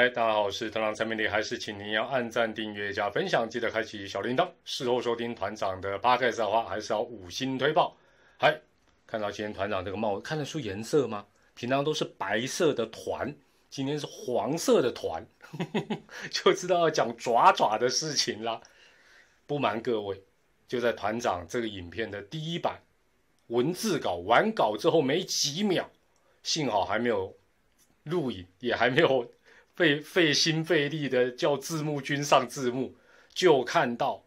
嗨，大家好，我是团长蔡明礼，还是请您要按赞、订阅、加分享，记得开启小铃铛。事后收听团长的八 K 的话，还是要五星推报。嗨，看到今天团长这个帽，看得出颜色吗？平常都是白色的团，今天是黄色的团，就知道要讲爪爪的事情啦。不瞒各位，就在团长这个影片的第一版文字稿完稿之后没几秒，幸好还没有录影，也还没有。费费心费力的叫字幕君上字幕，就看到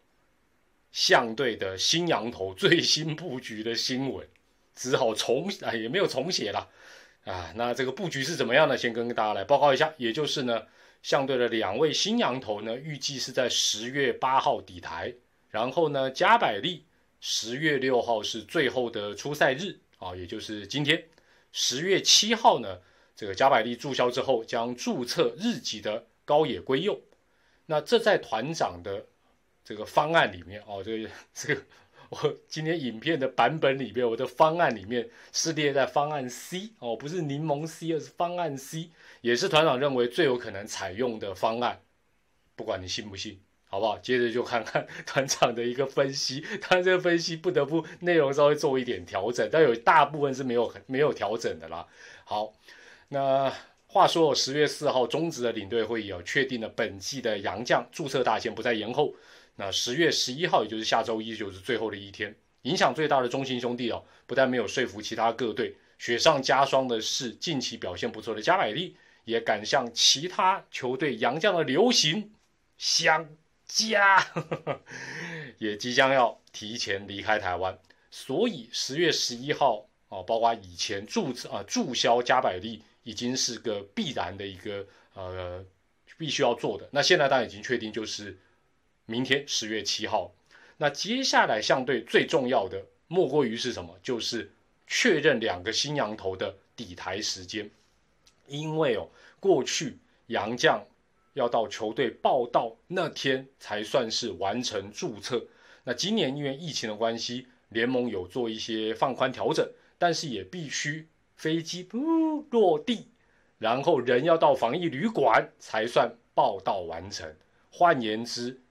相对的新羊头最新布局的新闻，只好重啊也没有重写了啊。那这个布局是怎么样呢？先跟大家来报告一下，也就是呢，相对的两位新羊头呢，预计是在十月八号底台，然后呢，加百利十月六号是最后的出赛日啊，也就是今天十月七号呢。这个加百利注销之后，将注册日籍的高野圭佑。那这在团长的这个方案里面哦，这个这个我今天影片的版本里面，我的方案里面是列在方案 C 哦，不是柠檬 C，而是方案 C，也是团长认为最有可能采用的方案。不管你信不信，好不好？接着就看看 团长的一个分析。他这个分析不得不内容稍微做一点调整，但有大部分是没有没有调整的啦。好。那话说，十月四号终止的领队会议哦，确定了本季的洋将注册大限不再延后。那十月十一号，也就是下周一，就是最后的一天。影响最大的中信兄弟哦，不但没有说服其他各队，雪上加霜的是，近期表现不错的加百利也赶向其他球队洋将的流行，想家，也即将要提前离开台湾。所以十月十一号哦，包括以前注册啊注销加百利。已经是个必然的一个呃，必须要做的。那现在当然已经确定，就是明天十月七号。那接下来相对最重要的，莫过于是什么？就是确认两个新羊头的底台时间。因为哦，过去杨将要到球队报道那天才算是完成注册。那今年因为疫情的关系，联盟有做一些放宽调整，但是也必须。飞机不落地，然后人要到防疫旅馆才算报到完成。换言之，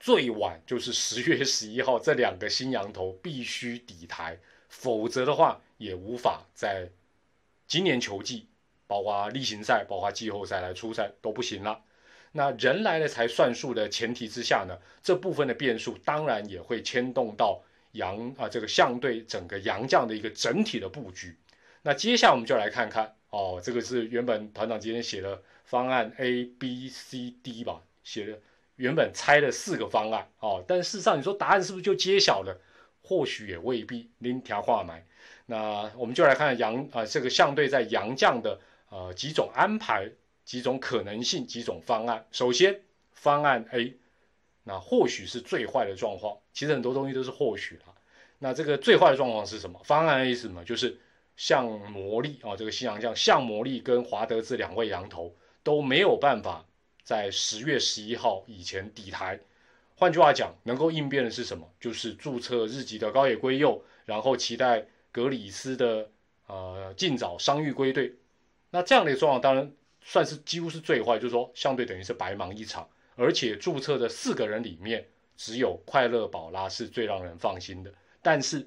最晚就是十月十一号，这两个新羊头必须抵台，否则的话也无法在今年球季，包括例行赛、包括季后赛来出赛都不行了。那人来了才算数的前提之下呢，这部分的变数当然也会牵动到杨啊这个相对整个杨将的一个整体的布局。那接下来我们就来看看哦，这个是原本团长今天写的方案 A、B、C、D 吧，写的原本猜了四个方案哦，但事实上你说答案是不是就揭晓了？或许也未必。拎条话买，那我们就来看杨啊这个相对在杨将的呃几种安排、几种可能性、几种方案。首先方案 A，那或许是最坏的状况，其实很多东西都是或许啦。那这个最坏的状况是什么？方案 A 是什么？就是。像魔力啊，这个新洋将像魔力跟华德兹两位羊头都没有办法在十月十一号以前抵台。换句话讲，能够应变的是什么？就是注册日籍的高野圭佑，然后期待格里斯的呃尽早伤愈归队。那这样的状况当然算是几乎是最坏，就是说相对等于是白忙一场。而且注册的四个人里面，只有快乐宝拉是最让人放心的。但是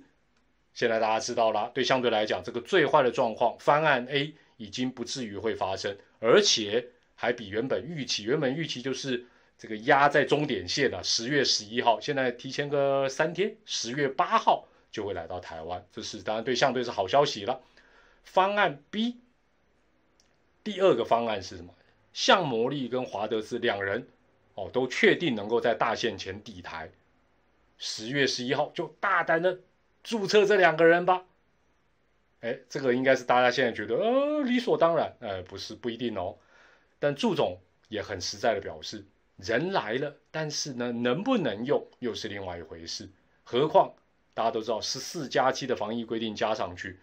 现在大家知道了，对相对来讲，这个最坏的状况方案 A 已经不至于会发生，而且还比原本预期，原本预期就是这个压在终点线了，十月十一号，现在提前个三天，十月八号就会来到台湾，这是当然对相对是好消息了。方案 B 第二个方案是什么？向魔力跟华德斯两人哦都确定能够在大限前抵台，十月十一号就大胆的。注册这两个人吧，哎，这个应该是大家现在觉得呃理所当然，呃不是不一定哦。但祝总也很实在的表示，人来了，但是呢能不能用又是另外一回事。何况大家都知道十四加七的防疫规定加上去，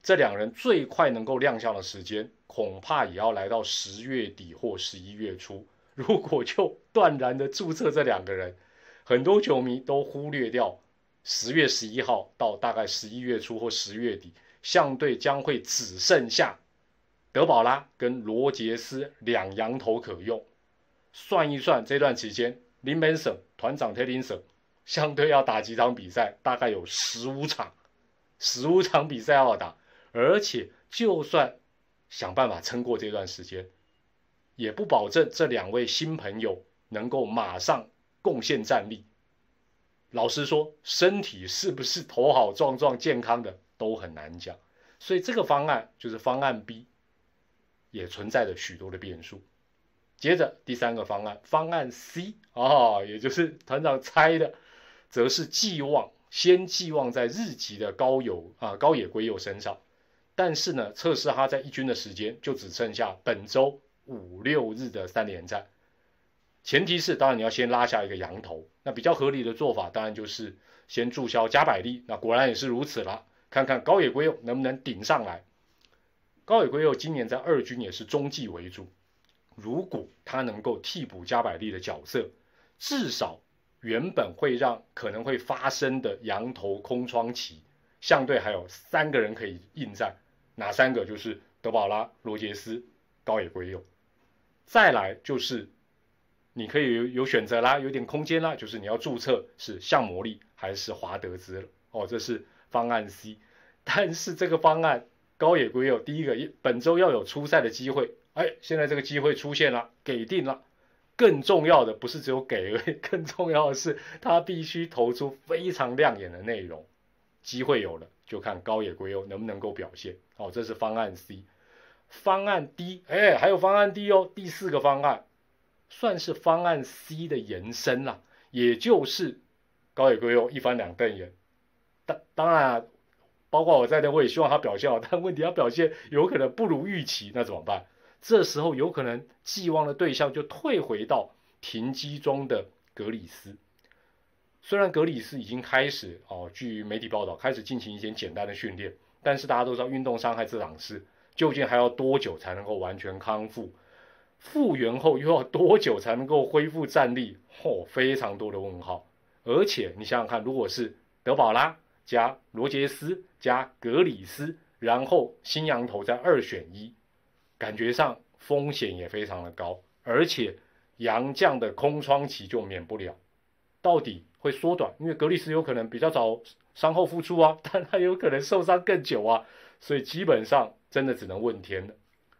这两人最快能够亮相的时间，恐怕也要来到十月底或十一月初。如果就断然的注册这两个人，很多球迷都忽略掉。十月十一号到大概十一月初或十月底，相对将会只剩下德保拉跟罗杰斯两羊头可用。算一算这段期间，林本省团长特林省相对要打几场比赛，大概有十五场，十五场比赛要打，而且就算想办法撑过这段时间，也不保证这两位新朋友能够马上贡献战力。老实说，身体是不是头好壮壮、健康的都很难讲，所以这个方案就是方案 B，也存在着许多的变数。接着第三个方案，方案 C 啊，也就是团长猜的，则是寄望先寄望在日籍的高友啊高野圭佑身上，但是呢，测试他在一军的时间就只剩下本周五六日的三连战。前提是，当然你要先拉下一个羊头。那比较合理的做法，当然就是先注销加百利。那果然也是如此了。看看高野圭佑能不能顶上来。高野圭佑今年在二军也是中继为主，如果他能够替补加百利的角色，至少原本会让可能会发生的羊头空窗期，相对还有三个人可以应战。哪三个？就是德保拉、罗杰斯、高野圭佑。再来就是。你可以有有选择啦，有点空间啦，就是你要注册是向魔力还是华德兹哦，这是方案 C。但是这个方案高野圭佑第一个本周要有出赛的机会，哎，现在这个机会出现了，给定了。更重要的不是只有给而已，更重要的是他必须投出非常亮眼的内容。机会有了，就看高野圭佑能不能够表现。哦，这是方案 C。方案 D，哎，还有方案 D 哦，第四个方案。算是方案 C 的延伸了，也就是高野圭佑一翻两瞪眼。当当然，包括我在内，我也希望他表现好。但问题他表现有可能不如预期，那怎么办？这时候有可能寄望的对象就退回到停机中的格里斯。虽然格里斯已经开始哦，据媒体报道开始进行一些简单的训练，但是大家都知道运动伤害这档事，究竟还要多久才能够完全康复？复原后又要多久才能够恢复战力？嚯，非常多的问号。而且你想想看，如果是德保拉加罗杰斯加格里斯，然后新羊头在二选一，感觉上风险也非常的高。而且杨将的空窗期就免不了，到底会缩短？因为格里斯有可能比较早伤后复出啊，但他有可能受伤更久啊，所以基本上真的只能问天了。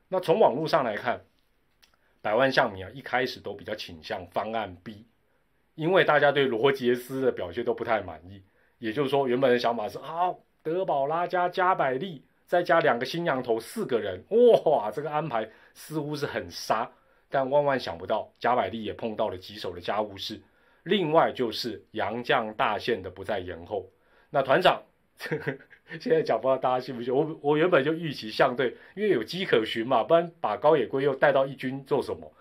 那从网络上来看。百万象迷啊，一开始都比较倾向方案 B，因为大家对罗杰斯的表现都不太满意。也就是说，原本的想法是啊，德保拉加加百利，再加两个新羊头，四个人，哇，这个安排似乎是很杀。但万万想不到，加百利也碰到了棘手的家务事。另外就是杨将大限的不再延后。那团长。现在讲不知道大家信不信？我我原本就预期相对，因为有机可循嘛，不然把高野圭佑带到一军做什么？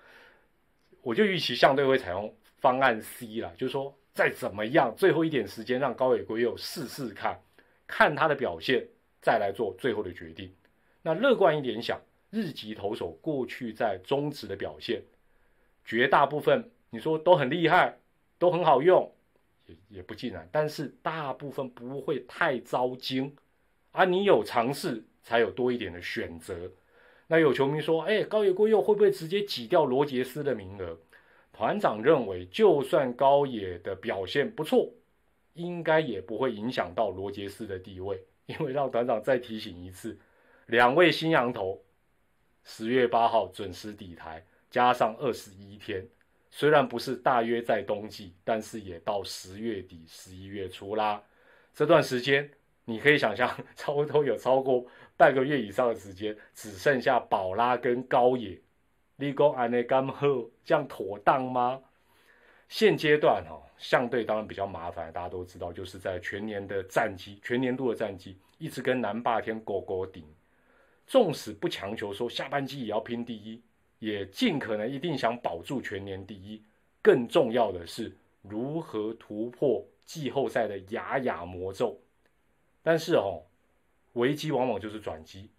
我就预期相对会采用方案 C 啦，就是说再怎么样，最后一点时间让高野圭佑试试看，看他的表现，再来做最后的决定。那乐观一点想，日籍投手过去在中职的表现，绝大部分你说都很厉害，都很好用。也不尽然，但是大部分不会太糟惊，啊，你有尝试才有多一点的选择。那有球迷说，哎，高野圭佑会不会直接挤掉罗杰斯的名额？团长认为，就算高野的表现不错，应该也不会影响到罗杰斯的地位，因为让团长再提醒一次，两位新羊头，十月八号准时抵台，加上二十一天。虽然不是大约在冬季，但是也到十月底、十一月初啦。这段时间，你可以想象，差不多有超过半个月以上的时间，只剩下宝拉跟高野。立功安内甘赫，这样妥当吗？现阶段哈，相对当然比较麻烦。大家都知道，就是在全年的战绩、全年度的战绩，一直跟南霸天狗狗顶。纵使不强求说下半季也要拼第一。也尽可能一定想保住全年第一，更重要的是如何突破季后赛的雅雅魔咒。但是哦，危机往往就是转机。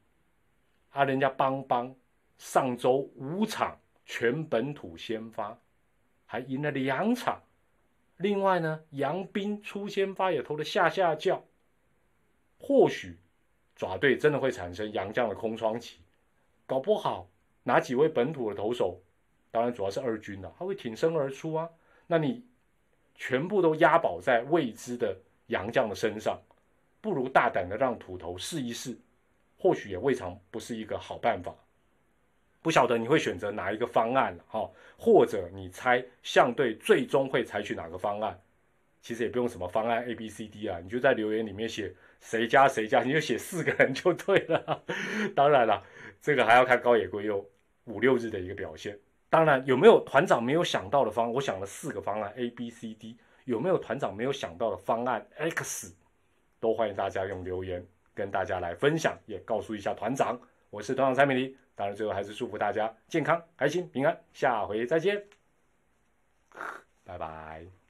啊，人家邦邦上周五场全本土先发，还赢了两场。另外呢，杨斌出先发也投了下下叫。或许爪队真的会产生杨将的空窗期。搞不好哪几位本土的投手，当然主要是二军的，他会挺身而出啊。那你全部都押宝在未知的洋将的身上，不如大胆的让土头试一试，或许也未尝不是一个好办法。不晓得你会选择哪一个方案哈，或者你猜相对最终会采取哪个方案？其实也不用什么方案 A、B、C、D 啊，你就在留言里面写谁加谁加，你就写四个人就对了。当然了，这个还要看高野圭佑五六日的一个表现。当然，有没有团长没有想到的方？我想了四个方案 A、B、C、D，有没有团长没有想到的方案 X？都欢迎大家用留言跟大家来分享，也告诉一下团长。我是团长蔡美丽，当然最后还是祝福大家健康、开心、平安。下回再见，拜拜。